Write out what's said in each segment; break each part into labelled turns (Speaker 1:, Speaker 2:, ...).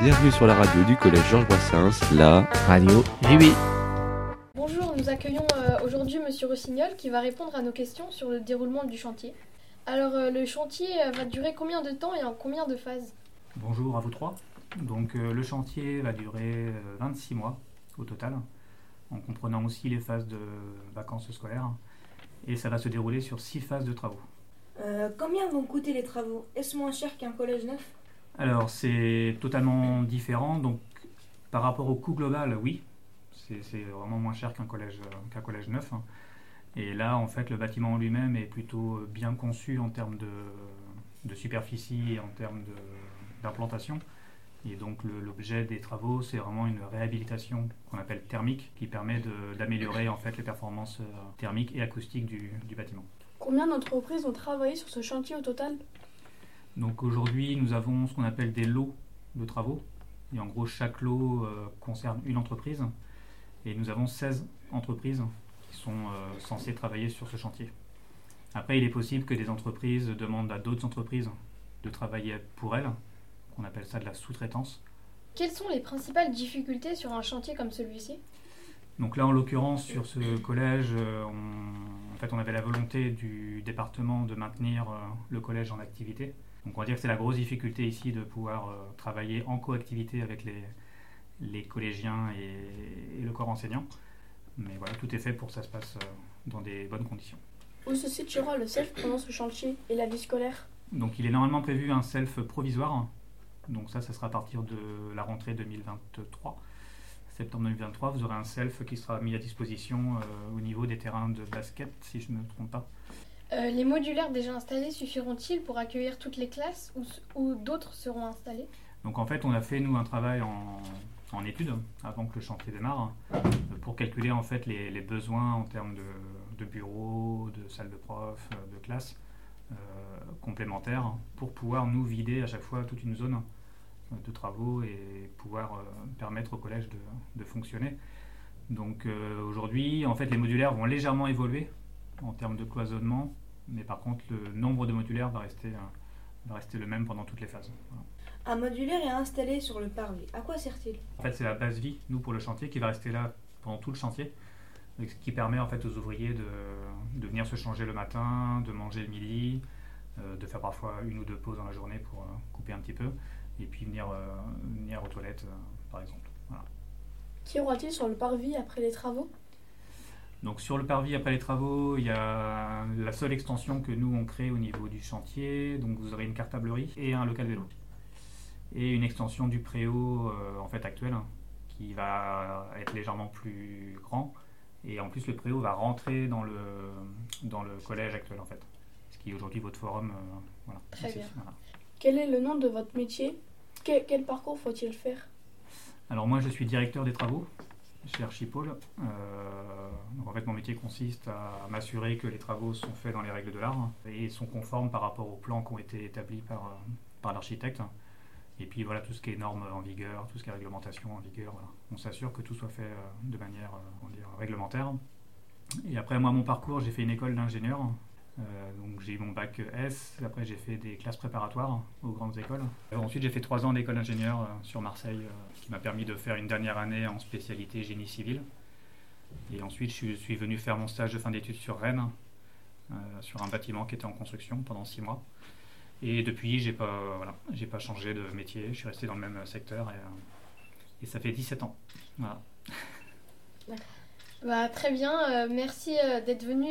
Speaker 1: Bienvenue sur la radio du collège Georges Brassens, la
Speaker 2: radio JB.
Speaker 3: Bonjour, nous accueillons euh, aujourd'hui Monsieur Rossignol qui va répondre à nos questions sur le déroulement du chantier. Alors, euh, le chantier euh, va durer combien de temps et en combien de phases?
Speaker 4: Bonjour à vous trois. Donc, le chantier va durer 26 mois au total, en comprenant aussi les phases de vacances scolaires. Et ça va se dérouler sur 6 phases de travaux.
Speaker 5: combien vont coûter les travaux? Est-ce moins cher qu'un collège neuf?
Speaker 4: Alors, c'est totalement différent. Donc, par rapport au coût global, oui, c'est vraiment moins cher qu'un collège, euh, collège neuf. Hein. Et là, en fait, le bâtiment en lui-même est plutôt bien conçu en termes de, superficie et en termes d'implantation. Et donc, l'objet des travaux, c'est vraiment une réhabilitation qu'on appelle thermique, qui permet d'améliorer en fait les performances euh, thermiques et acoustiques du bâtiment.
Speaker 3: Combien d'entreprises ont travaillé sur ce chantier au total?
Speaker 4: Donc aujourd'hui, nous avons ce qu'on appelle des lots de travaux. Et en gros, chaque lot euh, concerne une entreprise. Et nous avons 16 entreprises qui sont euh, censées travailler sur ce chantier. Après, il est possible que des entreprises demandent à d'autres entreprises de travailler pour elles. On appelle ça de la sous-traitance.
Speaker 3: Quelles sont les principales difficultés sur un chantier comme celui-ci?
Speaker 4: Donc là, en l'occurrence, sur ce collège, euh, on, en fait, on avait la volonté du département de maintenir le collège en activité. Donc on va dire que c'est la grosse difficulté ici de pouvoir euh, travailler en coactivité avec les, les collégiens et, le corps enseignant. Mais voilà, tout est fait pour que ça se passe euh, dans des bonnes conditions.
Speaker 3: Où se situera le self pendant ce chantier et la vie scolaire?
Speaker 4: Donc il est normalement prévu un self provisoire. Donc ça, ça sera à partir de la rentrée 2023. Septembre 2023, vous aurez un self qui sera mis à disposition euh, au niveau des terrains de basket, si je ne me trompe pas.
Speaker 3: Euh, les modulaires déjà installés suffiront-ils pour accueillir toutes les classes ou, d'autres seront installés?
Speaker 4: Donc en fait, on a fait nous un travail en, étude avant que le chantier démarre pour calculer en fait les, besoins en termes de, bureaux, de salles de profs, de classes euh, complémentaires pour pouvoir nous vider à chaque fois toute une zone de travaux et pouvoir euh, permettre au collège de, fonctionner. Donc aujourd'hui, en fait, les modulaires vont légèrement évoluer en termes de cloisonnement, mais par contre, le nombre de modulaires va rester, euh, rester le même pendant toutes les phases.
Speaker 5: Un modulaire est installé sur le parvis. À quoi sert-il?
Speaker 4: En fait, c'est la base vie, nous, pour le chantier, qui va rester là pendant tout le chantier, ce qui permet en fait aux ouvriers de, de venir se changer le matin, de manger le midi, euh, de faire parfois une ou deux pauses dans la journée pour euh, couper un petit peu, et puis venir, venir aux toilettes, par exemple.
Speaker 3: Qui aura-t-il sur le parvis après les travaux?
Speaker 4: Donc sur le parvis après les travaux, il y a la seule extension que nous on crée au niveau du chantier. Donc vous aurez une cartablerie et un local vélo. Et une extension du préau euh, en fait actuel hein, qui va être légèrement plus grand. Et en plus le préau va rentrer dans le, dans le collège actuel en fait. Ce qui est aujourd'hui votre forum.
Speaker 3: Euh, Très bien. Quel est le nom de votre métier? Quel parcours faut-il faire?
Speaker 4: Alors moi je suis directeur des travaux chez Archipole. Euh, en fait, mon métier consiste à m'assurer que les travaux sont faits dans les règles de l'art et sont conformes par rapport aux plans qui ont été établis par, euh, l'architecte. Et puis voilà, tout ce qui est normes en vigueur, tout ce qui est réglementation en vigueur, on s'assure que tout soit fait euh, de manière dire, réglementaire. Et après, moi, mon parcours, j'ai fait une école d'ingénieur euh, donc j'ai eu mon bac S, après j'ai fait des classes préparatoires aux grandes écoles. Euh, ensuite j'ai fait trois ans d'école d'ingénieur euh, sur Marseille, qui m'a permis de faire une dernière année en spécialité génie civil. Et ensuite je suis venu faire mon stage de fin d'études sur Rennes, sur un bâtiment qui était en construction pendant six mois. Et depuis j'ai pas, voilà, j'ai pas changé de métier, je suis resté dans le même secteur et, et ça fait 17 ans. Voilà.
Speaker 3: Bah, très bien, merci d'être venu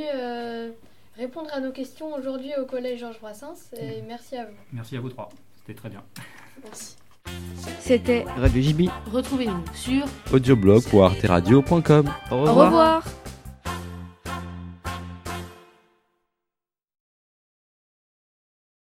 Speaker 3: répondre à nos questions aujourd'hui au Collège Georges Brassens. Et merci à vous.
Speaker 4: Merci à vous trois. C'était très bien.
Speaker 3: Merci.
Speaker 2: C'était
Speaker 1: Radio JB.
Speaker 2: Retrouvez-nous sur
Speaker 1: audioblog ou arteradio.com.
Speaker 2: Au revoir. Au revoir.